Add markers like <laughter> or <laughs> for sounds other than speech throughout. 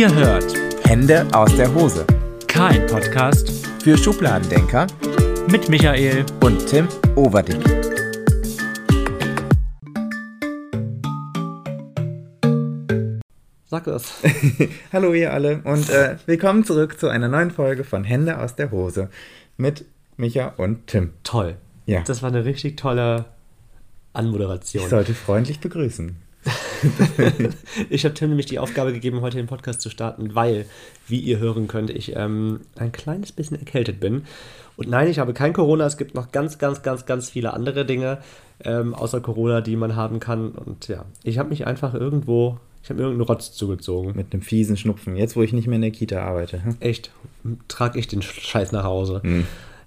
Ihr hört Hände aus der Hose. kein Podcast Für Schubladendenker mit Michael. und Tim Overdick. Sag es. <laughs> Hallo ihr alle und äh, willkommen zurück zu einer neuen Folge von Hände aus der Hose mit Micha und Tim. Toll. Ja. Das war eine richtig tolle Ich Anmoderation. sollte freundlich begrüßen. <laughs> Ich habe Tim nämlich die Aufgabe gegeben, heute den Podcast zu starten, weil, wie ihr hören könnt, ich ähm, ein kleines bisschen erkältet bin. Und nein, ich habe kein Corona. Es gibt noch ganz, ganz, ganz, ganz viele andere Dinge ähm, außer Corona, die man haben kann. Und ja, ich habe mich einfach irgendwo, ich habe mir irgendeinen Rotz zugezogen. Mit einem fiesen Schnupfen. Jetzt, wo ich nicht mehr in der Kita arbeite. hm? Echt, trage ich den Scheiß nach Hause.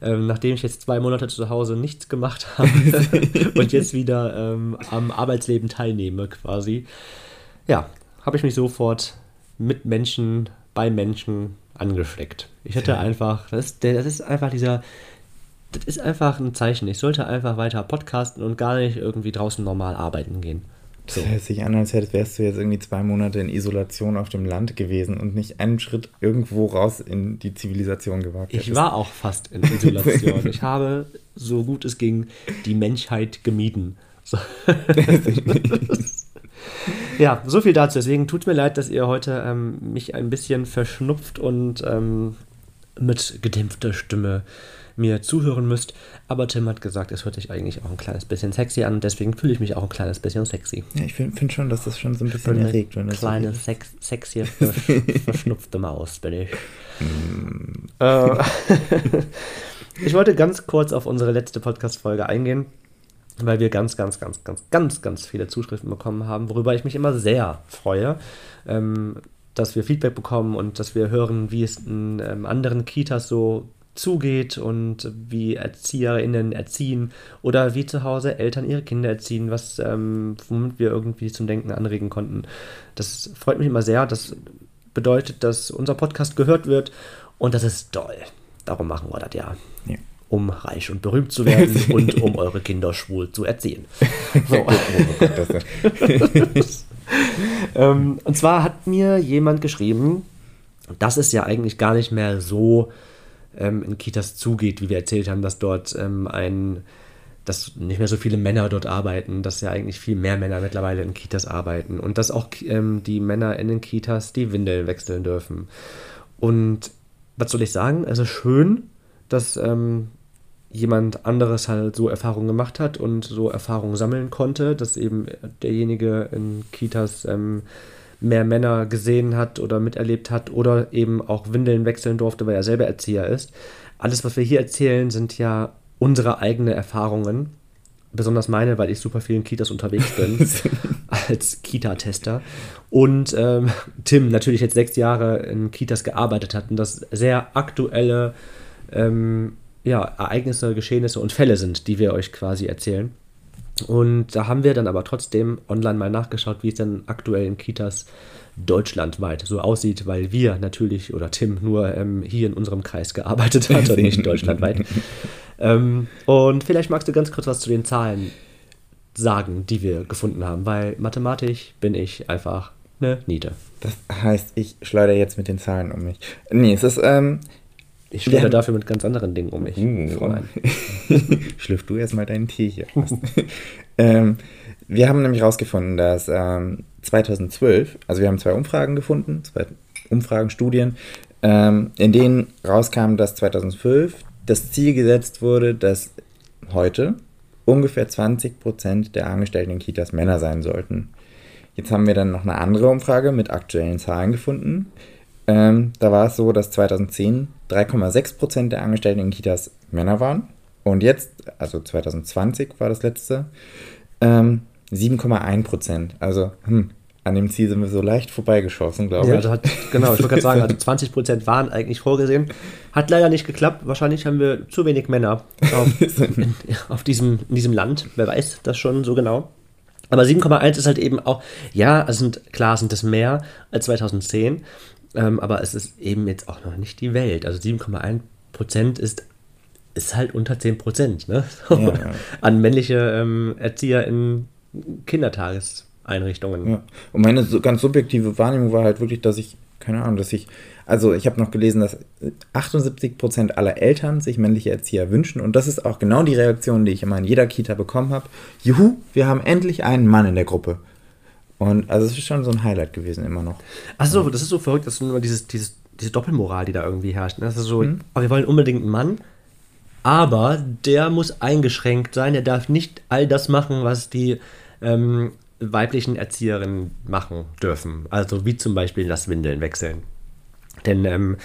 Ähm, nachdem ich jetzt zwei Monate zu Hause nichts gemacht habe <laughs> und jetzt wieder ähm, am Arbeitsleben teilnehme quasi, ja, habe ich mich sofort mit Menschen, bei Menschen angesteckt. Ich hätte einfach, das ist, das ist einfach dieser, das ist einfach ein Zeichen. Ich sollte einfach weiter podcasten und gar nicht irgendwie draußen normal arbeiten gehen. So. Das hört sich an, als wärst du jetzt irgendwie zwei Monate in Isolation auf dem Land gewesen und nicht einen Schritt irgendwo raus in die Zivilisation gewagt Ich war auch fast in Isolation. <laughs> Ich habe, so gut es ging, die Menschheit gemieden. So. <laughs> ja, so viel dazu. Deswegen tut mir leid, dass ihr heute ähm, mich ein bisschen verschnupft und ähm, mit gedämpfter Stimme mir zuhören müsst. Aber Tim hat gesagt, es hört sich eigentlich auch ein kleines bisschen sexy an. Deswegen fühle ich mich auch ein kleines bisschen sexy. Ja, ich finde find schon, dass das schon so ein bisschen Eine erregt, wenn das so kleine, ist. sex, sexy, <laughs> versch- verschnupfte Maus bin ich. Äh, <laughs> ich wollte ganz kurz auf unsere letzte Podcast-Folge eingehen, weil wir ganz, ganz, ganz, ganz, ganz, ganz viele Zuschriften bekommen haben, worüber ich mich immer sehr freue. Ähm, dass wir Feedback bekommen und dass wir hören, wie es in ähm, anderen Kitas so zugeht und wie ErzieherInnen erziehen oder wie zu Hause Eltern ihre Kinder erziehen, was ähm, womit wir irgendwie zum Denken anregen konnten. Das freut mich immer sehr. Das bedeutet, dass unser Podcast gehört wird und das ist toll. Darum machen wir das ja. Ja. Um reich und berühmt zu werden <laughs> und um eure Kinder schwul zu erziehen. <laughs> So. Oh das <laughs> Ähm, und zwar hat mir jemand geschrieben, dass es ja eigentlich gar nicht mehr so ähm, in Kitas zugeht, wie wir erzählt haben, dass dort ähm, ein, dass nicht mehr so viele Männer dort arbeiten, dass ja eigentlich viel mehr Männer mittlerweile in Kitas arbeiten und dass auch ähm, die Männer in den Kitas die Windeln wechseln dürfen. Und was soll ich sagen? Es ist schön, dass ähm, jemand anderes halt so Erfahrungen gemacht hat und so Erfahrungen sammeln konnte, dass eben derjenige in Kitas ähm, mehr Männer gesehen hat oder miterlebt hat oder eben auch Windeln wechseln durfte, weil er selber Erzieher ist. Alles, was wir hier erzählen, sind ja unsere eigenen Erfahrungen. Besonders meine, weil ich super viel in Kitas unterwegs bin, <laughs> als Kita-Tester. Und ähm, Tim natürlich jetzt sechs Jahre in Kitas gearbeitet hat und das sehr aktuelle ähm, ja, Ereignisse, Geschehnisse und Fälle sind, die wir euch quasi erzählen. Und da haben wir dann aber trotzdem online mal nachgeschaut, wie es denn aktuell in Kitas deutschlandweit so aussieht, weil wir natürlich oder Tim nur ähm, hier in unserem Kreis gearbeitet hat und nicht <laughs> deutschlandweit. ähm, und vielleicht magst du ganz kurz was zu den Zahlen sagen, die wir gefunden haben, weil mathematisch bin ich einfach eine Niete. Das heißt, ich schleudere jetzt mit den Zahlen um mich. Nee, es ist, ähm, Ich Ja. dafür mit ganz anderen Dingen um mich. Uh. Fräulein. Schlürf du erstmal deinen Tee hier. <laughs> ähm, wir haben nämlich rausgefunden, dass ähm, 2012, also wir haben zwei Umfragen gefunden, zwei Umfragen, Studien, ähm, in denen rauskam, dass 2012 das Ziel gesetzt wurde, dass heute ungefähr 20% der Angestellten in Kitas Männer sein sollten. Jetzt haben wir dann noch eine andere Umfrage mit aktuellen Zahlen gefunden. Ähm, da war es so, dass 2010 3,6% der Angestellten in Kitas Männer waren. Und jetzt, also 2020 war das letzte, ähm, 7,1%. Also, hm, an dem Ziel sind wir so leicht vorbeigeschossen, glaube Ja, ich. das hat, genau, ich wollte gerade sagen, also <laughs> 20% waren eigentlich vorgesehen. Hat leider nicht geklappt. Wahrscheinlich haben wir zu wenig Männer auf, in, <laughs> auf diesem, in diesem Land. Wer weiß das schon so genau. Aber 7,1 ist halt eben auch, ja, es sind, klar sind es mehr als 2010, ähm, aber es ist eben jetzt auch noch nicht die Welt. Also 7,1% ist, ist halt unter 10%, ne? Ja, ja. <laughs> An männliche ähm, Erzieher in Kindertageseinrichtungen. Ja. Und meine so ganz subjektive Wahrnehmung war halt wirklich, dass ich keine Ahnung, dass ich, also ich habe noch gelesen, dass 78% aller Eltern sich männliche Erzieher wünschen und das ist auch genau die Reaktion, die ich immer in jeder Kita bekommen habe. Juhu, wir haben endlich einen Mann in der Gruppe. Und also es ist schon so ein Highlight gewesen immer noch. Achso, das ist so verrückt, dass nur dieses, dieses, diese Doppelmoral, die da irgendwie herrscht. ne? Das ist so, oh, wir wollen unbedingt einen Mann, aber der muss eingeschränkt sein, der darf nicht all das machen, was die ähm, weiblichen Erzieherinnen machen dürfen. Also wie zum Beispiel das Windeln wechseln. Denn ähm,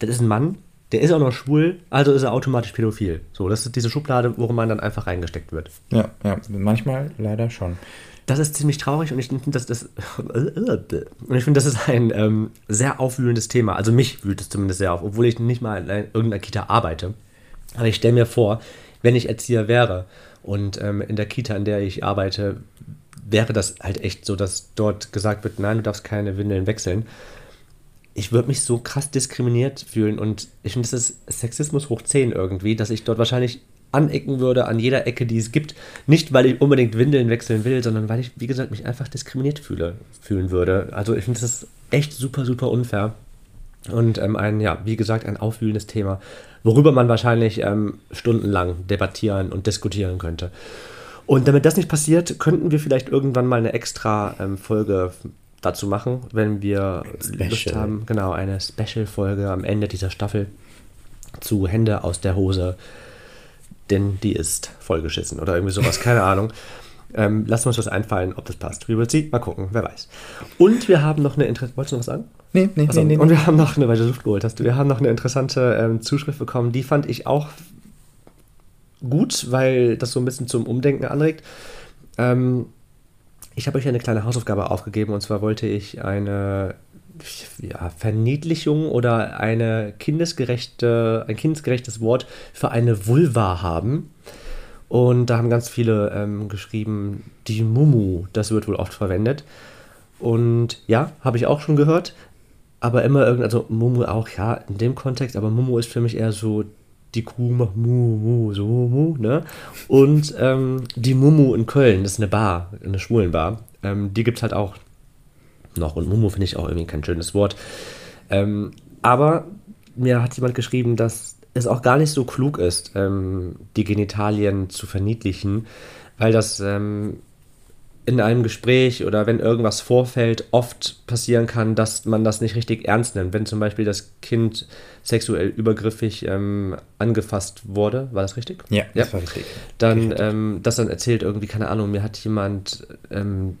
das ist ein Mann, der ist auch noch schwul, also ist er automatisch pädophil. So, das ist diese Schublade, worin man dann einfach reingesteckt wird. Ja, ja, manchmal leider schon. Das ist ziemlich traurig und ich finde, das, das, <laughs> und ich finde, das ist ein ähm, sehr aufwühlendes Thema. Also mich wühlt es zumindest sehr auf, obwohl ich nicht mal in einer- irgendeiner Kita arbeite. Aber ich stelle mir vor, wenn ich Erzieher wäre und ähm, in der Kita, in der ich arbeite, wäre das halt echt so, dass dort gesagt wird, nein, du darfst keine Windeln wechseln. Ich würde mich so krass diskriminiert fühlen und ich finde, das ist Sexismus hoch 10 irgendwie, dass ich dort wahrscheinlich anecken würde an jeder Ecke, die es gibt. Nicht, weil ich unbedingt Windeln wechseln will, sondern weil ich, wie gesagt, mich einfach diskriminiert fühle, fühlen würde. Also ich finde, das echt super, super unfair. Und ähm, ein, ja, wie gesagt, ein aufwühlendes Thema, worüber man wahrscheinlich ähm, stundenlang debattieren und diskutieren könnte. Und damit das nicht passiert, könnten wir vielleicht irgendwann mal eine extra ähm, Folge dazu machen, wenn wir Lust haben. Genau, eine Special-Folge am Ende dieser Staffel zu Hände aus der Hose, denn die ist vollgeschissen oder irgendwie sowas, keine <laughs> Ahnung. Ähm, lassen wir uns was einfallen, ob das passt. We will see. Mal gucken, wer weiß. Und wir haben noch eine interessante. Wolltest du noch was sagen? Nee, nee, Achso, nee, nee. Und wir haben noch eine, weil du Luft geholt hast, wir haben noch eine interessante ähm, Zuschrift bekommen, die fand ich auch gut, weil das so ein bisschen zum Umdenken anregt. Ähm, ich habe euch eine kleine Hausaufgabe aufgegeben und zwar wollte ich eine ja, Verniedlichung oder eine kindesgerechte, ein kindesgerechtes Wort für eine Vulva haben. Und da haben ganz viele ähm, geschrieben, die Mumu, das wird wohl oft verwendet. Und ja, habe ich auch schon gehört. Aber immer irgend, also Mumu auch, ja, in dem Kontext, aber Mumu ist für mich eher so, die Kuh macht Mu, Mu, so Mu, ne? Und ähm, die Mumu in Köln, das ist eine Bar, eine Schwulenbar, ähm, die gibt es halt auch noch. Und Mumu finde ich auch irgendwie kein schönes Wort. Ähm, aber mir hat jemand geschrieben, dass es auch gar nicht so klug ist, ähm, die Genitalien zu verniedlichen, weil das ähm, in einem Gespräch oder wenn irgendwas vorfällt, oft passieren kann, dass man das nicht richtig ernst nimmt. Wenn zum Beispiel das Kind sexuell übergriffig ähm, angefasst wurde, war das richtig? Ja, das war richtig. Dann ähm, das dann erzählt irgendwie, keine Ahnung, mir hat jemand ähm,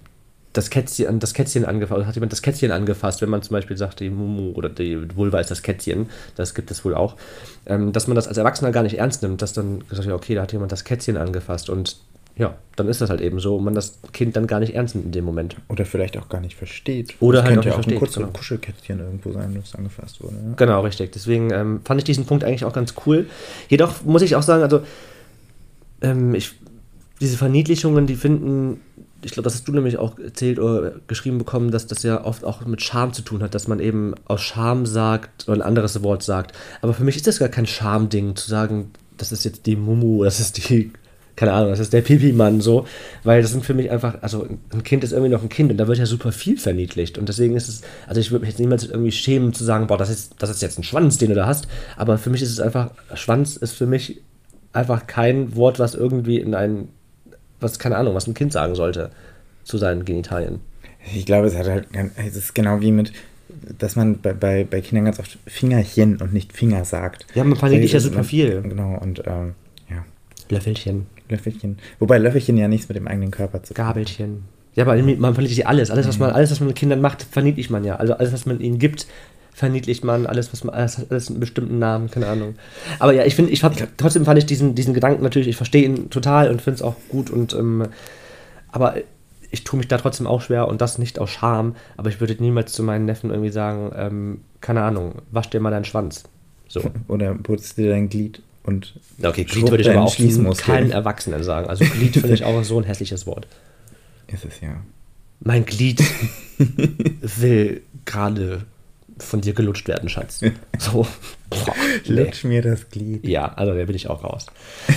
das Kätzchen, das Kätzchen angefasst, oder hat jemand das Kätzchen angefasst, wenn man zum Beispiel sagt, die Mumu oder die Vulva ist das Kätzchen, das gibt es wohl auch, ähm, dass man das als Erwachsener gar nicht ernst nimmt, dass dann gesagt wird, okay, da hat jemand das Kätzchen angefasst und ja, dann ist das halt eben so und man das Kind dann gar nicht ernst nimmt in dem Moment. Oder vielleicht auch gar nicht versteht. Oder das halt könnte auch ja auch ein versteht, kurzes genau. Kuschelkätzchen irgendwo sein, das angefasst wurde. Ja. Genau, richtig. Deswegen ähm, fand ich diesen Punkt eigentlich auch ganz cool. Jedoch muss ich auch sagen, also ähm, ich, diese Verniedlichungen, die finden, ich glaube, das hast du nämlich auch erzählt oder geschrieben bekommen, dass das ja oft auch mit Scham zu tun hat, dass man eben aus Scham sagt oder ein anderes Wort sagt. Aber für mich ist das gar kein Schamding, zu sagen, das ist jetzt die Mumu, das ist die, keine Ahnung, das ist der Pipi-Mann so, weil das sind für mich einfach, also ein Kind ist irgendwie noch ein Kind und da wird ja super viel verniedlicht. Und deswegen ist es, also ich würde mich jetzt niemals irgendwie schämen zu sagen, boah, das ist, das ist jetzt ein Schwanz, den du da hast, aber für mich ist es einfach, Schwanz ist für mich einfach kein Wort, was irgendwie in ein, was, keine Ahnung, was ein Kind sagen sollte zu seinen Genitalien. Ich glaube, es hat halt, es ist genau wie mit, dass man bei, bei, bei Kindern ganz oft Fingerchen und nicht Finger sagt. Ja, man verniedlicht ja super man- viel. Genau, und ähm, ja, Löffelchen, Löffelchen. Wobei Löffelchen ja nichts mit dem eigenen Körper zu tun hat. Gabelchen. Ja, aber man verniedlicht ja alles. Alles, was man, alles, was man mit Kindern macht, verniedlicht man ja. Also alles, was man ihnen gibt, verniedlicht man. Alles, was man, alles hat alles einen bestimmten Namen, keine Ahnung. Aber ja, ich finde, ich hab, trotzdem fand ich diesen, diesen Gedanken natürlich, ich verstehe ihn total und finde es auch gut und, ähm, aber ich tue mich da trotzdem auch schwer und das nicht aus Scham, aber ich würde niemals zu meinen Neffen irgendwie sagen, ähm, keine Ahnung, wasch dir mal deinen Schwanz. So. <laughs> Oder putzt dir dein Glied und okay, Glied würde ich aber auch keinen Erwachsenen sagen. Also Glied finde ich auch so ein hässliches Wort. Ist es ja. Mein Glied will gerade von dir gelutscht werden, Schatz. So. <laughs> Boah, nee. Lutsch mir das Glied. Ja, also da bin ich auch raus.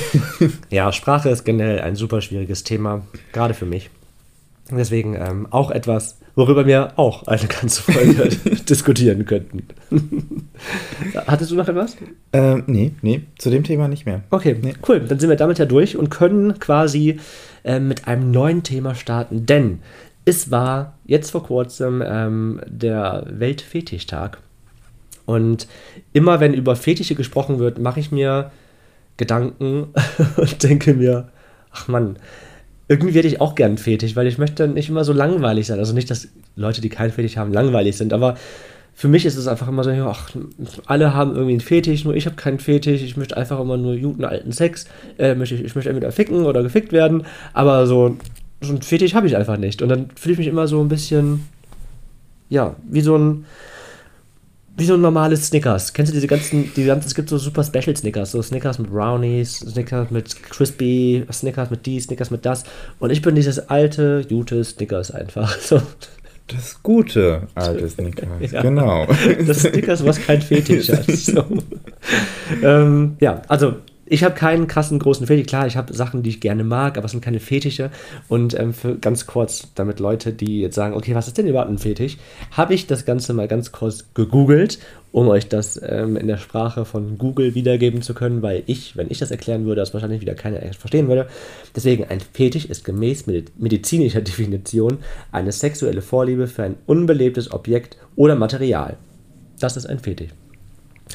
<laughs> ja, Sprache ist generell ein super schwieriges Thema, gerade für mich. Deswegen ähm, auch etwas, worüber wir auch eine ganze Folge <laughs> diskutieren könnten. Hattest du noch etwas? Ähm, nee, nee, zu dem Thema nicht mehr. Okay, nee. cool. Dann sind wir damit ja durch und können quasi äh, mit einem neuen Thema starten. Denn es war jetzt vor kurzem ähm, der Weltfetichtag. Und immer wenn über Fetische gesprochen wird, mache ich mir Gedanken <laughs> und denke mir, ach Mann, irgendwie werde ich auch gern Fetisch, weil ich möchte nicht immer so langweilig sein. Also nicht, dass Leute, die keinen Fetisch haben, langweilig sind, aber für mich ist es einfach immer so, ach, alle haben irgendwie einen Fetisch, nur ich habe keinen Fetisch, ich möchte einfach immer nur guten alten Sex, äh, ich, ich möchte entweder ficken oder gefickt werden, aber so, so einen Fetisch habe ich einfach nicht. Und dann fühle ich mich immer so ein bisschen, ja, wie so ein, wie so ein normales Snickers. Kennst du diese ganzen, die ganzen, es gibt so super Special Snickers, so Snickers mit Brownies, Snickers mit Crispy, Snickers mit dies, Snickers mit das. Und ich bin dieses alte, gute Snickers einfach. <laughs> So. Das gute alte Snickers, <laughs> ja. genau. Das Snickers, was kein Fetisch hat. <laughs> So. ähm, ja, also ich habe keinen krassen großen Fetisch. Klar, ich habe Sachen, die ich gerne mag, aber es sind keine Fetische. Und ähm, für ganz kurz, damit Leute, die jetzt sagen, okay, was ist denn überhaupt ein Fetisch, habe ich das Ganze mal ganz kurz gegoogelt, um euch das ähm, in der Sprache von Google wiedergeben zu können, weil ich, wenn ich das erklären würde, das wahrscheinlich wieder keiner verstehen würde. Deswegen, ein Fetisch ist gemäß medizinischer <laughs> Definition eine sexuelle Vorliebe für ein unbelebtes Objekt oder Material. Das ist ein Fetisch.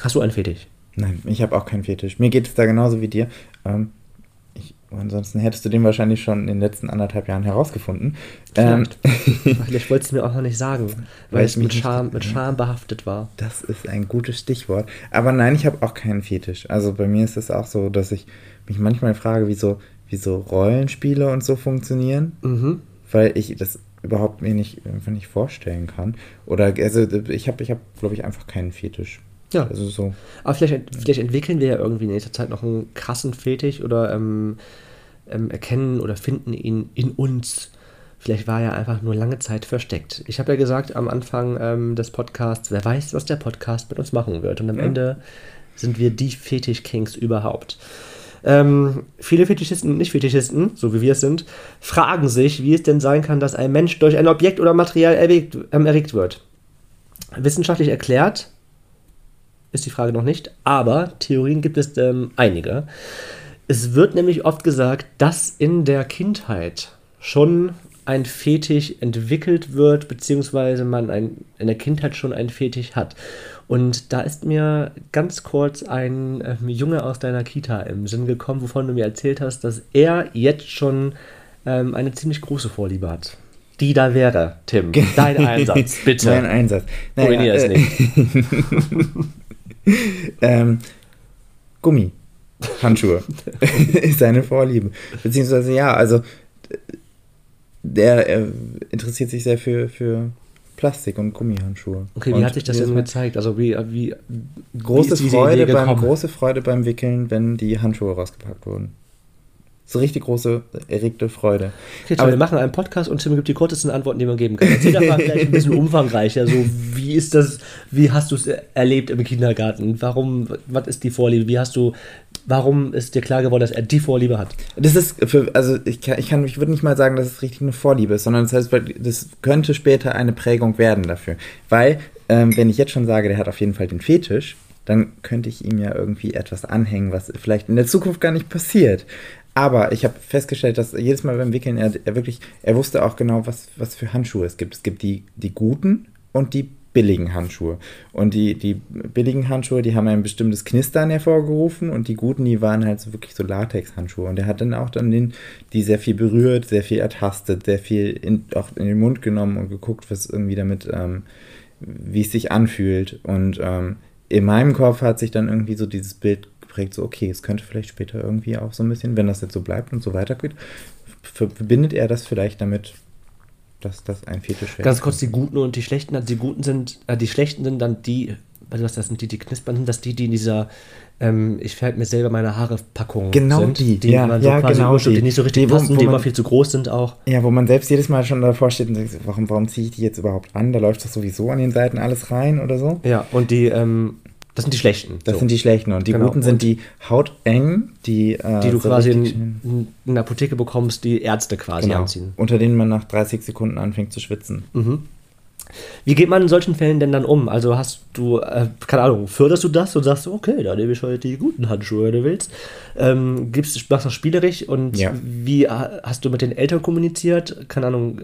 Hast du einen Fetisch? Nein, ich habe auch keinen Fetisch. Mir geht es da genauso wie dir. Ähm, ich, ansonsten hättest du den wahrscheinlich schon in den letzten anderthalb Jahren herausgefunden. Ähm, <laughs> Vielleicht wolltest du mir auch noch nicht sagen, weil, weil es mit Scham, mit Scham behaftet war. Das ist ein gutes Stichwort. Aber nein, ich habe auch keinen Fetisch. Also bei mir ist es auch so, dass ich mich manchmal frage, wie so, wie so Rollenspiele und so funktionieren. Mhm. Weil ich das überhaupt mir nicht, einfach nicht vorstellen kann. Oder also ich habe, ich habe, glaube ich, einfach keinen Fetisch. Ja. Also so. Aber vielleicht, vielleicht entwickeln wir ja irgendwie in nächster Zeit noch einen krassen Fetisch oder ähm, ähm, erkennen oder finden ihn in uns. Vielleicht war er einfach nur lange Zeit versteckt. Ich habe ja gesagt am Anfang ähm, des Podcasts, wer weiß, was der Podcast mit uns machen wird. Und am ja. Ende sind wir die Fetisch-Kings überhaupt. Ähm, viele Fetischisten und Nicht-Fetischisten, so wie wir es sind, fragen sich, wie es denn sein kann, dass ein Mensch durch ein Objekt oder Material erregt, ähm, erregt wird. Wissenschaftlich erklärt ist die Frage noch nicht, aber Theorien gibt es ähm, einige. Es wird nämlich oft gesagt, dass in der Kindheit schon ein Fetisch entwickelt wird, beziehungsweise man ein, in der Kindheit schon ein Fetisch hat. Und da ist mir ganz kurz ein äh, Junge aus deiner Kita im Sinn gekommen, wovon du mir erzählt hast, dass er jetzt schon ähm, eine ziemlich große Vorliebe hat. Die da wäre, Tim. Dein Einsatz, <laughs> bitte. Mein Einsatz. Naja, es äh, nicht. <laughs> <laughs> <laughs> ähm, Gummi. Handschuhe <laughs> ist seine Vorliebe. Beziehungsweise ja, also der er interessiert sich sehr für, für Plastik- und Gummihandschuhe. Okay, wie und hat sich das jetzt gezeigt? Also wie, wie große wie Freude beim große Freude beim Wickeln, wenn die Handschuhe rausgepackt wurden. So richtig große, erregte Freude. Okay, Aber wir machen einen Podcast und Tim gibt die kürzesten Antworten, die man geben kann. Erzähl doch mal vielleicht ein bisschen umfangreicher. So, wie ist das, wie hast du es erlebt im Kindergarten? Warum, was ist die Vorliebe? Wie hast du, warum ist dir klar geworden, dass er die Vorliebe hat? Das ist, für, also ich kann, ich kann, ich würde nicht mal sagen, dass es richtig eine Vorliebe ist, sondern das heißt, das könnte später eine Prägung werden dafür. Weil, ähm, wenn ich jetzt schon sage, der hat auf jeden Fall den Fetisch, dann könnte ich ihm ja irgendwie etwas anhängen, was vielleicht in der Zukunft gar nicht passiert. Aber ich habe festgestellt, dass jedes Mal beim Wickeln er, er, wirklich, er wusste auch genau, was, was für Handschuhe es gibt. Es gibt die, die guten und die billigen Handschuhe. Und die, die billigen Handschuhe, die haben ein bestimmtes Knistern hervorgerufen und die guten, die waren halt so wirklich so Latex-Handschuhe. Und er hat dann auch dann den, die sehr viel berührt, sehr viel ertastet, sehr viel in, auch in den Mund genommen und geguckt, was irgendwie damit, ähm, wie es sich anfühlt. Und ähm, in meinem Kopf hat sich dann irgendwie so dieses Bild geprägt, so okay, es könnte vielleicht später irgendwie auch so ein bisschen, wenn das jetzt so bleibt und so weitergeht, verbindet er das vielleicht damit, dass das ein Fetisch wäre. Ganz kurz die Guten und die Schlechten. Also die Guten sind, äh, die Schlechten sind dann die, was das sind die, die knispern, sind das die, die in dieser ähm, ich fällt mir selber meine Haare Packung genau sind, die, die ja, man so ja, genau die. die nicht so richtig die, passen, wo, wo die man, immer viel zu groß sind auch. Ja, wo man selbst jedes Mal schon davor steht und denkt, warum, warum ziehe ich die jetzt überhaupt an? Da läuft das sowieso an den Seiten alles rein oder so. Ja, und die, ähm, Das sind die schlechten. Das so. sind die schlechten. Und die Genau. guten sind Und- die hauteng, die, äh, die du so quasi in, in der Apotheke bekommst, die Ärzte quasi genau, anziehen. unter denen man nach 30 Sekunden anfängt zu schwitzen. Wie geht man in solchen Fällen denn dann um? Also hast du, äh, keine Ahnung, förderst du das und sagst, okay, dann nehme ich heute die guten Handschuhe, wenn du willst. Ähm, gibst, machst das spielerisch und Ja. wie äh, hast du mit den Eltern kommuniziert? Keine Ahnung,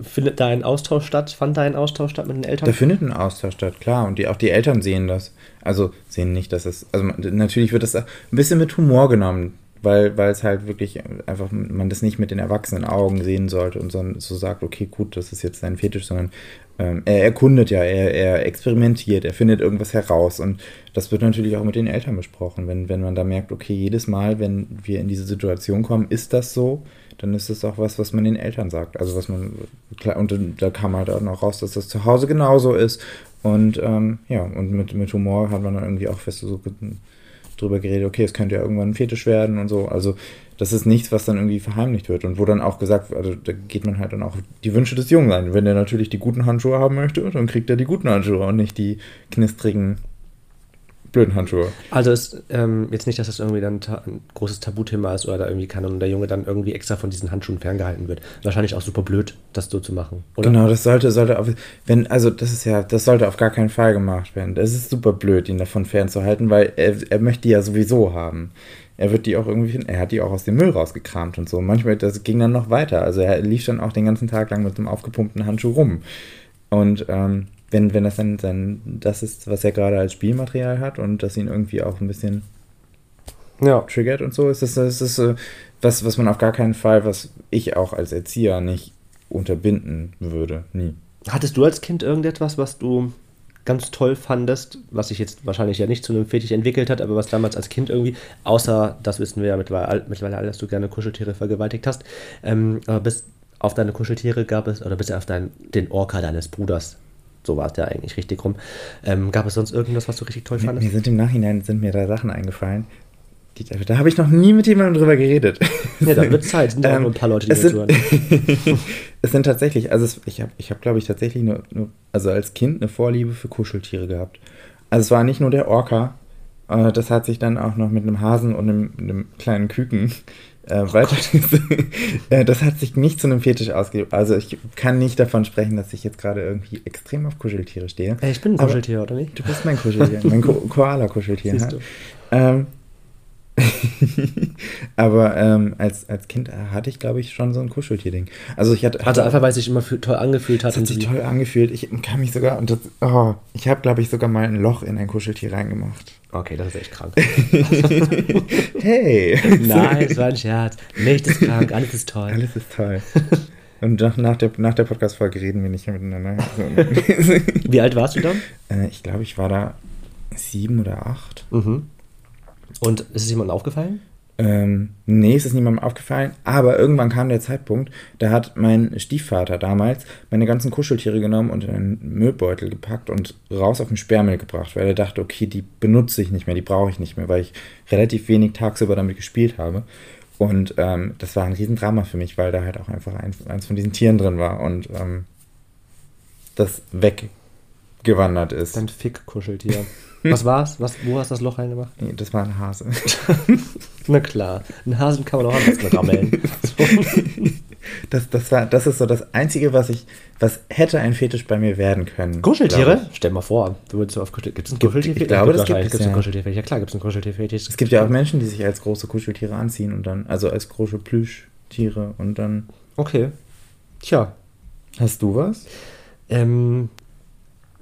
findet da ein Austausch statt? Fand da ein Austausch statt mit den Eltern? Da findet ein Austausch statt, klar. Und die, auch die Eltern sehen das. Also sehen nicht, dass es. Also natürlich wird das ein bisschen mit Humor genommen, weil, weil es halt wirklich einfach, man das nicht mit den erwachsenen Augen sehen sollte und so, sagt, okay, gut, das ist jetzt sein Fetisch, sondern ähm, er erkundet ja, er, er experimentiert, er findet irgendwas heraus. Und das wird natürlich auch mit den Eltern besprochen. Wenn, wenn man da merkt, okay, jedes Mal, wenn wir in diese Situation kommen, ist das so, dann ist das auch was, was man den Eltern sagt. Also was man, und da kam halt auch noch raus, dass das zu Hause genauso ist. Und ähm, ja, und mit, mit Humor hat man dann irgendwie auch fest so drüber geredet, okay, es könnte ja irgendwann ein Fetisch werden und so. Also das ist nichts, was dann irgendwie verheimlicht wird. Und wo dann auch gesagt wird, also da geht man halt dann auch die Wünsche des Jungen ein. Wenn er natürlich die guten Handschuhe haben möchte, dann kriegt er die guten Handschuhe und nicht die knistrigen, blöden Handschuhe. Also ist ähm, jetzt nicht, dass das irgendwie dann ein großes Tabuthema ist oder da irgendwie kann und der Junge dann irgendwie extra von diesen Handschuhen ferngehalten wird. Wahrscheinlich auch super blöd, das so zu machen, oder? Genau, das sollte, sollte auf, wenn, also das ist ja, das sollte auf gar keinen Fall gemacht werden. Das ist super blöd, ihn davon fernzuhalten, weil er, er möchte die ja sowieso haben. Er wird die auch irgendwie finden, er hat die auch aus dem Müll rausgekramt und so. Manchmal, das ging dann noch weiter. Also er lief dann auch den ganzen Tag lang mit einem aufgepumpten Handschuh rum. Und ähm, wenn, wenn das dann, dann das ist, was er gerade als Spielmaterial hat und das ihn irgendwie auch ein bisschen Ja. triggert und so, ist das, ist das äh, was, was man auf gar keinen Fall, was ich auch als Erzieher nicht unterbinden würde. Nie. Hattest du als Kind irgendetwas, was du ganz toll fandest, was sich jetzt wahrscheinlich ja nicht zu einem Fetisch entwickelt hat, aber was damals als Kind irgendwie, außer, das wissen wir ja mittlerweile, mittlerweile alle, dass du gerne Kuscheltiere vergewaltigt hast, ähm, aber bis auf deine Kuscheltiere gab es, oder bis auf dein, den Orca deines Bruders, so war es ja eigentlich richtig rum, ähm, gab es sonst irgendwas, was du richtig toll fandest? mir sind im Nachhinein sind mir da Sachen eingefallen. Die, da habe ich noch nie mit jemandem drüber geredet. Ja, dann <laughs> wird Zeit. Sind Ähm, nur ein paar Leute, die es sind, <laughs> es sind tatsächlich, also es, ich habe, ich hab, glaube ich, tatsächlich nur, nur, also als Kind eine Vorliebe für Kuscheltiere gehabt. Also es war nicht nur der Orca, das hat sich dann auch noch mit einem Hasen und einem, einem kleinen Küken äh, weiter. <laughs> äh, das hat sich nicht zu einem Fetisch ausgegeben. Also ich kann nicht davon sprechen, dass ich jetzt gerade irgendwie extrem auf Kuscheltiere stehe. Ey, ich bin ein Kuscheltier, oder nicht? Du bist mein Kuscheltier, mein Ko <laughs> Koala-Kuscheltier. Ja. Ähm, <laughs> aber ähm, als, als Kind hatte ich, glaube ich, schon so ein Kuscheltier-Ding. Also ich hatte, Also einfach, weil es sich immer für, toll angefühlt hat. das hat sich toll angefühlt. Ich kann mich sogar, und das, oh, ich habe, glaube ich, sogar mal ein Loch in ein Kuscheltier reingemacht. Okay, das ist echt krank. <laughs> hey! <laughs> Nein, es war ein Scherz. Nichts ist krank, alles ist toll. Alles ist toll. Und nach, nach der, nach der Podcast-Folge reden wir nicht mehr miteinander. Wie alt warst du dann? äh, ich glaube, ich war da sieben oder acht. Mhm. Und ist es jemandem aufgefallen? Ähm, nee, es ist niemandem aufgefallen, aber irgendwann kam der Zeitpunkt, da hat mein Stiefvater damals meine ganzen Kuscheltiere genommen und in einen Müllbeutel gepackt und raus auf den Sperrmüll gebracht, weil er dachte, okay, die benutze ich nicht mehr, die brauche ich nicht mehr, weil ich relativ wenig tagsüber damit gespielt habe. Und ähm, das war ein Riesendrama für mich, weil da halt auch einfach eins, eins von diesen Tieren drin war und ähm, das weggewandert ist. Dein Fick-Kuscheltier. Was war's? Was, wo hast du das Loch reingemacht? Nee, das war ein Hase. <laughs> Na klar, einen Hasen kann man auch besten rammeln. So. <laughs> Das, das, war, das ist so das Einzige, was ich, was hätte ein Fetisch bei mir werden können. Kuscheltiere? Stell mal vor, du würdest so auf Kuschel. Gibt es einen Gibt- Kuscheltier? ich glaube, das gibt es, ja. Kuscheltierfetisch? Ja klar, gibt es einen Kuscheltierfetisch. Es gibt ja auch Menschen, die sich als große Kuscheltiere anziehen und dann, also als große Plüschtiere und dann. Okay. Tja. Hast du was? Ähm,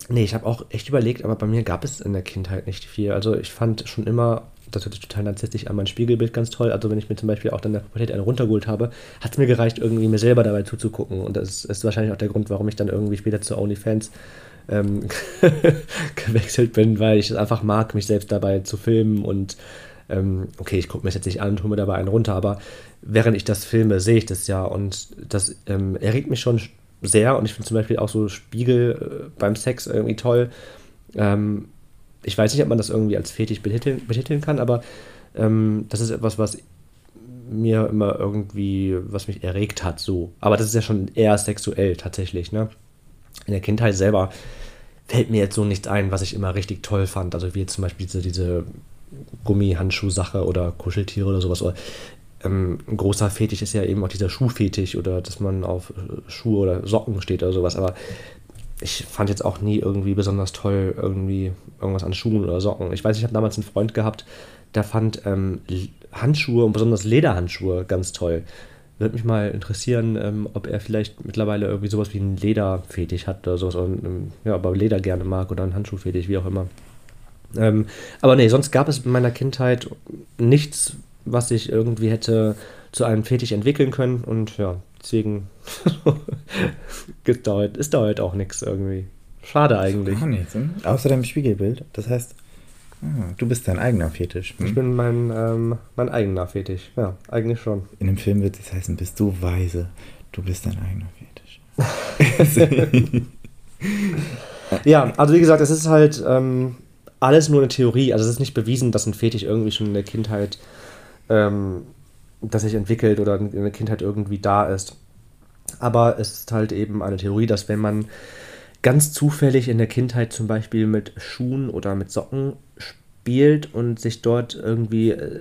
nee, ich habe auch echt überlegt, aber bei mir gab es in der Kindheit nicht viel. Also ich fand schon immer, das hört sich total narzisstisch an, mein Spiegelbild ganz toll. Also wenn ich mir zum Beispiel auch dann in der Pubertät einen runtergeholt habe, hat es mir gereicht, irgendwie mir selber dabei zuzugucken. Und das ist wahrscheinlich auch der Grund, warum ich dann irgendwie später zu OnlyFans ähm, <laughs> gewechselt bin, weil ich es einfach mag, mich selbst dabei zu filmen und ähm, okay, ich gucke mir das jetzt nicht an und hole mir dabei einen runter, aber während ich das filme, sehe ich das ja und das ähm, erregt mich schon sehr und ich finde zum Beispiel auch so Spiegel äh, beim Sex irgendwie toll. Ähm, ich weiß nicht, ob man das irgendwie als Fetisch betiteln, betiteln kann, aber ähm, das ist etwas, was mir immer irgendwie, was mich erregt hat, so. Aber das ist ja schon eher sexuell tatsächlich, ne? In der Kindheit selber fällt mir jetzt so nichts ein, was ich immer richtig toll fand. Also wie jetzt zum Beispiel diese, diese Gummihandschuhsache oder Kuscheltiere oder sowas. Ähm, ein großer Fetisch ist ja eben auch dieser Schuhfetisch oder dass man auf äh, Schuhe oder Socken steht oder sowas. Aber ich fand jetzt auch nie irgendwie besonders toll irgendwie irgendwas an Schuhen oder Socken. Ich weiß, ich habe damals einen Freund gehabt, der fand ähm, Handschuhe und besonders Lederhandschuhe ganz toll. Würde mich mal interessieren, ähm, ob er vielleicht mittlerweile irgendwie sowas wie einen Lederfetisch hat oder sowas. Oder, ähm, ja, aber Leder gerne mag oder einen Handschuhfetisch, wie auch immer. Ähm, aber nee, sonst gab es in meiner Kindheit nichts, was ich irgendwie hätte zu einem Fetisch entwickeln können. Und ja, deswegen <laughs> ist, da heute, ist da heute auch nichts irgendwie. Schade eigentlich. Gar nichts, hm? Außer deinem Spiegelbild. Das heißt, ah, du bist dein eigener Fetisch. Hm? Ich bin mein, ähm, mein eigener Fetisch. Ja, eigentlich schon. In dem Film wird es heißen, bist du weise. Du bist dein eigener Fetisch. <laughs> ja, also wie gesagt, es ist halt ähm, alles nur eine Theorie. Also es ist nicht bewiesen, dass ein Fetisch irgendwie schon in der Kindheit ähm, das sich entwickelt oder in der Kindheit irgendwie da ist. Aber es ist halt eben eine Theorie, dass wenn man ganz zufällig in der Kindheit zum Beispiel mit Schuhen oder mit Socken spielt und sich dort irgendwie äh,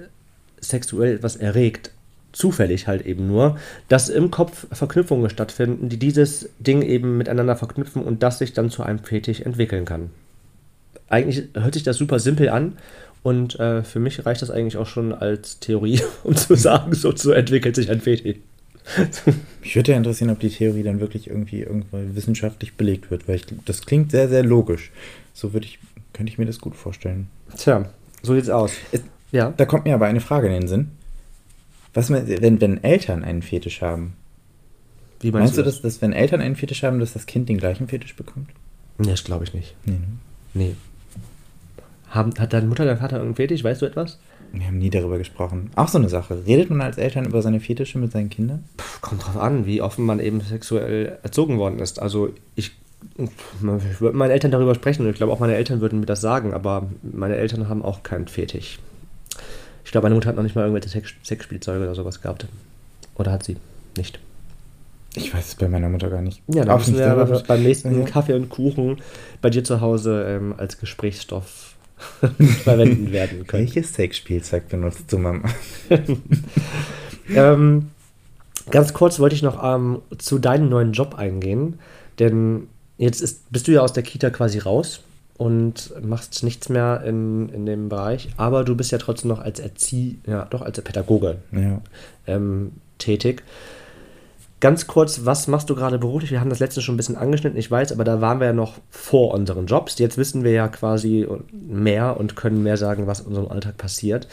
sexuell etwas erregt, zufällig halt eben nur, dass im Kopf Verknüpfungen stattfinden, die dieses Ding eben miteinander verknüpfen und das sich dann zu einem Fetisch entwickeln kann. Eigentlich hört sich das super simpel an und äh, für mich reicht das eigentlich auch schon als Theorie, <laughs> um zu sagen, so, so entwickelt sich ein Fetisch. Mich würde ja interessieren, ob die Theorie dann wirklich irgendwie irgendwo wissenschaftlich belegt wird, weil ich, das klingt sehr, sehr logisch. So würde ich, könnte ich mir das gut vorstellen. Tja, so sieht's aus. Es, ja. Da kommt mir aber eine Frage in den Sinn. Was, wenn, wenn Eltern einen Fetisch haben? Wie meinst, meinst du, das? dass, dass, wenn Eltern einen Fetisch haben, dass das Kind den gleichen Fetisch bekommt? Nee, das glaube ich nicht. Nee. Ne? Nee. Haben, hat deine Mutter, dein Vater irgendeinen Fetisch? Weißt du etwas? Wir haben nie darüber gesprochen. Auch so eine Sache. Redet man als Eltern über seine Fetische mit seinen Kindern? Puh, kommt drauf an, wie offen man eben sexuell erzogen worden ist. Also ich, ich würde mit meinen Eltern darüber sprechen und ich glaube auch meine Eltern würden mir das sagen, aber meine Eltern haben auch keinen Fetisch. Ich glaube, meine Mutter hat noch nicht mal irgendwelche Sex Sexspielzeuge oder sowas gehabt. Oder hat sie nicht? Ich weiß es bei meiner Mutter gar nicht. Ja, dann müssen wir beim nächsten ja. Kaffee und Kuchen bei dir zu Hause ähm, als Gesprächsstoff <laughs> verwenden werden können. Welches Sexspielzeug benutzt du, Mama? <laughs> ähm, ganz kurz wollte ich noch ähm, zu deinem neuen Job eingehen, denn jetzt ist, bist du ja aus der Kita quasi raus und machst nichts mehr in, in dem Bereich, aber du bist ja trotzdem noch als Erzieh, ja, doch als Pädagoge ja. ähm, tätig. Ganz kurz, was machst du gerade beruflich? Wir haben das letzte schon ein bisschen angeschnitten, ich weiß, aber da waren wir ja noch vor unseren Jobs. Jetzt wissen wir ja quasi mehr und können mehr sagen, was in unserem Alltag passiert.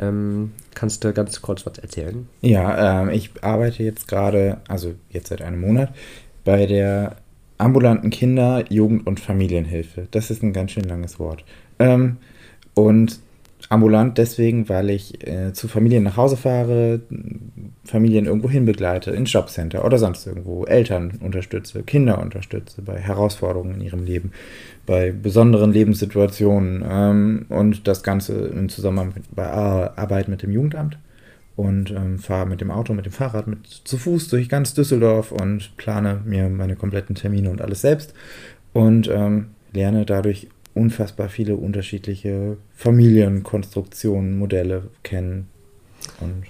Ähm, kannst du ganz kurz was erzählen? Ja, ähm, ich arbeite jetzt gerade, also jetzt seit einem Monat, bei der ambulanten Kinder-, Jugend- und Familienhilfe. Das ist ein ganz schön langes Wort. Ähm, und ambulant deswegen, weil ich äh, zu Familien nach Hause fahre, Familien irgendwo hin begleite, ins Jobcenter oder sonst irgendwo, Eltern unterstütze, Kinder unterstütze bei Herausforderungen in ihrem Leben, bei besonderen Lebenssituationen ähm, und das Ganze im Zusammenhang mit, bei Arbeit mit dem Jugendamt und ähm, fahre mit dem Auto, mit dem Fahrrad, mit zu Fuß durch ganz Düsseldorf und plane mir meine kompletten Termine und alles selbst und ähm, lerne dadurch unfassbar viele unterschiedliche Familienkonstruktionen, Modelle kennen. Und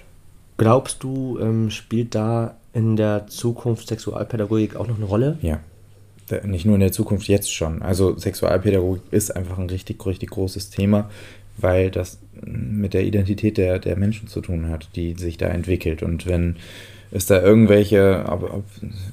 Glaubst du, ähm, spielt da in der Zukunft Sexualpädagogik auch noch eine Rolle? Ja. Nicht nur in der Zukunft, jetzt schon. Also Sexualpädagogik ist einfach ein richtig, richtig großes Thema, weil das mit der Identität der, der Menschen zu tun hat, die sich da entwickelt. Und wenn ist da irgendwelche, ob, ob,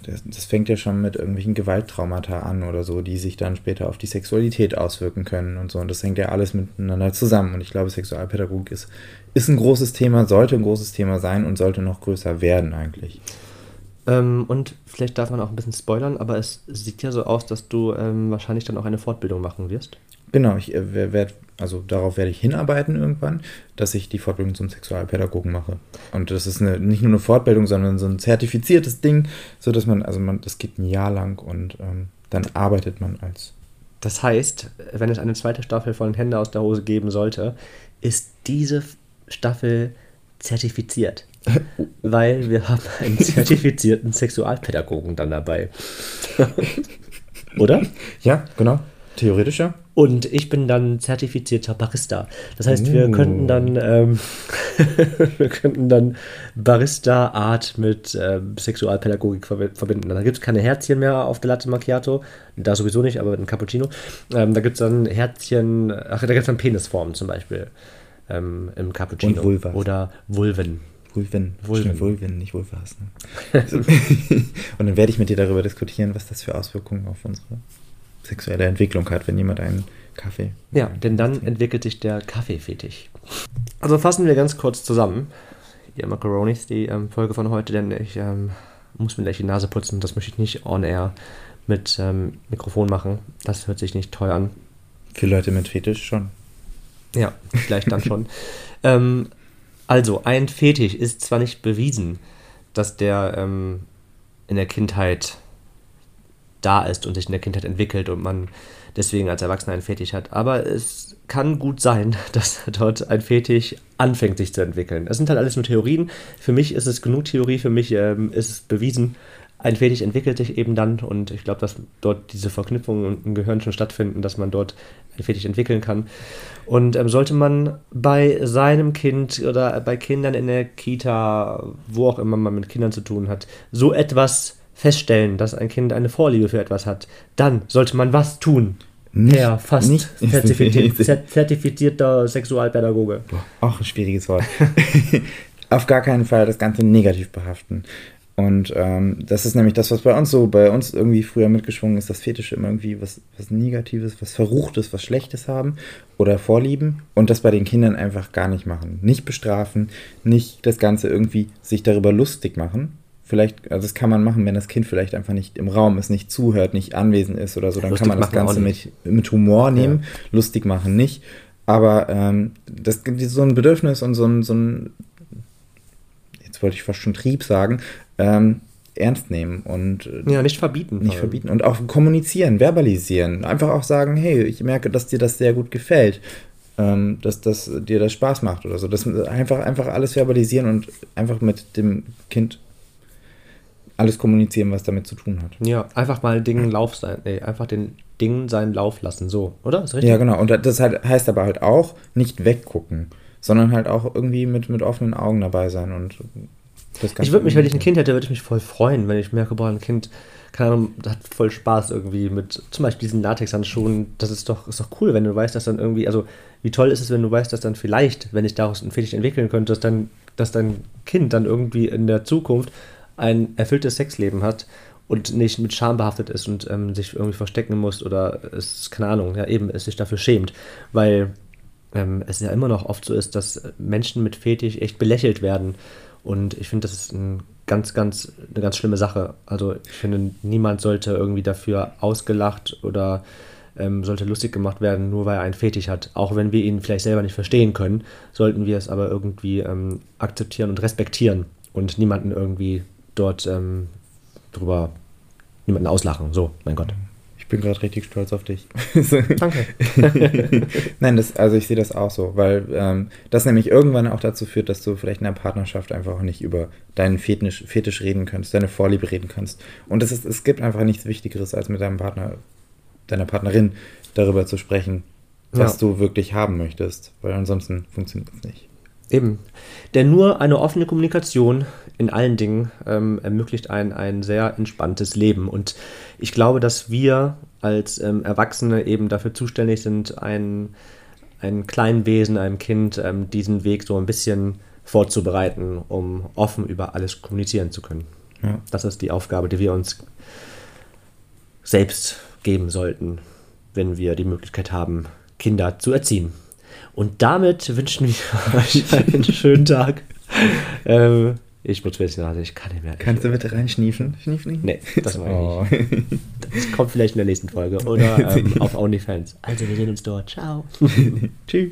das, das, fängt ja schon mit irgendwelchen Gewalttraumata an oder so, die sich dann später auf die Sexualität auswirken können und so. Und das hängt ja alles miteinander zusammen. Und ich glaube, Sexualpädagogik ist, ist ein großes Thema, sollte ein großes Thema sein und sollte noch größer werden eigentlich. Ähm, und vielleicht darf man auch ein bisschen spoilern, aber es sieht ja so aus, dass du ähm, wahrscheinlich dann auch eine Fortbildung machen wirst. Genau, ich äh, werde, also darauf werde ich hinarbeiten irgendwann, dass ich die Fortbildung zum Sexualpädagogen mache. Und das ist eine, nicht nur eine Fortbildung, sondern so ein zertifiziertes Ding, sodass man, also man, das geht ein Jahr lang und ähm, dann arbeitet man als. Das heißt, wenn es eine zweite Staffel von Hände aus der Hose geben sollte, ist diese Staffel zertifiziert. <laughs> weil wir haben einen zertifizierten Sexualpädagogen dann dabei. <laughs> Oder? Ja, genau. Theoretischer? Und ich bin dann zertifizierter Barista. Das heißt, wir Oh. könnten dann, ähm, <laughs> wir könnten dann Barista-Art mit ähm, Sexualpädagogik verbi- verbinden. Da gibt es keine Herzchen mehr auf der Latte Macchiato. Da sowieso nicht, aber ein Cappuccino. Ähm, da gibt es dann Herzchen, ach, da gibt es dann Penisformen zum Beispiel ähm, im Cappuccino. Und Vulvas. Oder Vulven. Vulven. Vulven. Stimmt, Vulven, nicht Vulvas. Ne? <laughs> Und dann werde ich mit dir darüber diskutieren, was das für Auswirkungen auf unsere sexuelle Entwicklung hat, wenn jemand einen Kaffee. Ja, denn dann entwickelt sich der Kaffeefetisch. Also fassen wir ganz kurz zusammen, ihr Macaronis, die ähm, Folge von heute, denn ich ähm, muss mir gleich die Nase putzen. Das möchte ich nicht on air mit ähm, Mikrofon machen. Das hört sich nicht toll an. Für Leute mit Fetisch schon. Ja, vielleicht dann schon. <laughs> ähm, also, ein Fetisch ist zwar nicht bewiesen, dass der ähm, in der Kindheit da ist und sich in der Kindheit entwickelt und man deswegen als Erwachsener einen Fetisch hat, aber es kann gut sein, <laughs> dass dort ein Fetisch anfängt sich zu entwickeln. Das sind halt alles nur Theorien. Für mich ist es genug Theorie, für mich ähm, ist es bewiesen, ein Fetisch entwickelt sich eben dann und ich glaube, dass dort diese Verknüpfungen im Gehirn schon stattfinden, dass man dort ein Fetisch entwickeln kann. Und ähm, sollte man bei seinem Kind oder bei Kindern in der Kita, wo auch immer man mit Kindern zu tun hat, so etwas feststellen, dass ein Kind eine Vorliebe für etwas hat, dann sollte man was tun. Nicht- Herr fast nicht- <laughs> zertifiziert, <laughs> zer- zertifizierter Sexualpädagoge. Auch ein schwieriges Wort. <laughs> Auf gar keinen Fall das Ganze negativ behaften. Und ähm, das ist nämlich das, was bei uns so, bei uns irgendwie früher mitgeschwungen ist, dass Fetische immer irgendwie was, was Negatives, was Verruchtes, was Schlechtes haben oder vorlieben und das bei den Kindern einfach gar nicht machen. Nicht bestrafen, nicht das Ganze irgendwie sich darüber lustig machen. Vielleicht, also das kann man machen, wenn das Kind vielleicht einfach nicht im Raum ist, nicht zuhört, nicht anwesend ist oder so, dann Lustig kann man das Ganze mit, mit Humor nehmen, lustig machen nicht. Aber ähm, das gibt so ein Bedürfnis und so ein, so ein jetzt wollte ich fast schon Trieb sagen, ähm, ernst nehmen und äh, Ja, nicht verbieten. nicht verbieten. Und auch kommunizieren, verbalisieren. Einfach auch sagen, hey, ich merke, dass dir das sehr gut gefällt. Ähm, dass, dass dir das Spaß macht oder so. Das einfach, einfach alles verbalisieren und einfach mit dem Kind alles kommunizieren, was damit zu tun hat. Ja, einfach mal Dingen Lauf sein, nee, einfach den Dingen seinen Lauf lassen, so, oder? Ist richtig? Ja, genau. Und das halt, heißt aber halt auch, nicht weggucken, sondern halt auch irgendwie mit, mit offenen Augen dabei sein und das Ich würde mich, wenn ich ein Kind hätte, würde ich mich voll freuen, wenn ich merke, boah, ein Kind, keine Ahnung, hat voll Spaß irgendwie mit zum Beispiel diesen Latexhandschuhen. Das ist doch, ist doch cool, wenn du weißt, dass dann irgendwie, also wie toll ist es, wenn du weißt, dass dann vielleicht, wenn ich daraus einen Fetisch entwickeln könnte, dass dann, dass dein Kind dann irgendwie in der Zukunft ein erfülltes Sexleben hat und nicht mit Scham behaftet ist und ähm, sich irgendwie verstecken muss oder es, keine Ahnung, ja eben, es sich dafür schämt. Weil ähm, es ja immer noch oft so ist, dass Menschen mit Fetisch echt belächelt werden. Und ich finde, das ist ein ganz, ganz, eine ganz schlimme Sache. Also ich finde, niemand sollte irgendwie dafür ausgelacht oder ähm, sollte lustig gemacht werden, nur weil er einen Fetisch hat. Auch wenn wir ihn vielleicht selber nicht verstehen können, sollten wir es aber irgendwie ähm, akzeptieren und respektieren und niemanden irgendwie dort ähm, drüber, niemanden auslachen. So, mein Gott. Ich bin gerade richtig stolz auf dich. <laughs> Danke. <laughs> Nein, das, also ich sehe das auch so, weil ähm, das nämlich irgendwann auch dazu führt, dass du vielleicht in der Partnerschaft einfach auch nicht über deinen Fetisch, Fetisch reden kannst, deine Vorliebe reden kannst. Und es, ist, es gibt einfach nichts Wichtigeres, als mit deinem Partner, deiner Partnerin darüber zu sprechen, was Ja. du wirklich haben möchtest, weil ansonsten funktioniert es nicht. Eben. Denn nur eine offene Kommunikation in allen Dingen ähm, ermöglicht ein, ein sehr entspanntes Leben. Und ich glaube, dass wir als ähm, Erwachsene eben dafür zuständig sind, ein, ein kleinen Wesen, einem Kind, ähm, diesen Weg so ein bisschen vorzubereiten, um offen über alles kommunizieren zu können. Ja. Das ist die Aufgabe, die wir uns selbst geben sollten, wenn wir die Möglichkeit haben, Kinder zu erziehen. Und damit wünschen wir <laughs> euch einen schönen Tag. <laughs> Ähm, ich muss mir jetzt die Nase, ich kann nicht mehr. Kannst du bitte reinschniefen? Schniefen? Nee, das mache ich Oh. nicht. Das kommt vielleicht in der nächsten Folge oder <laughs> ähm, auf OnlyFans. Also, wir sehen uns dort. Ciao. <laughs> Tschüss.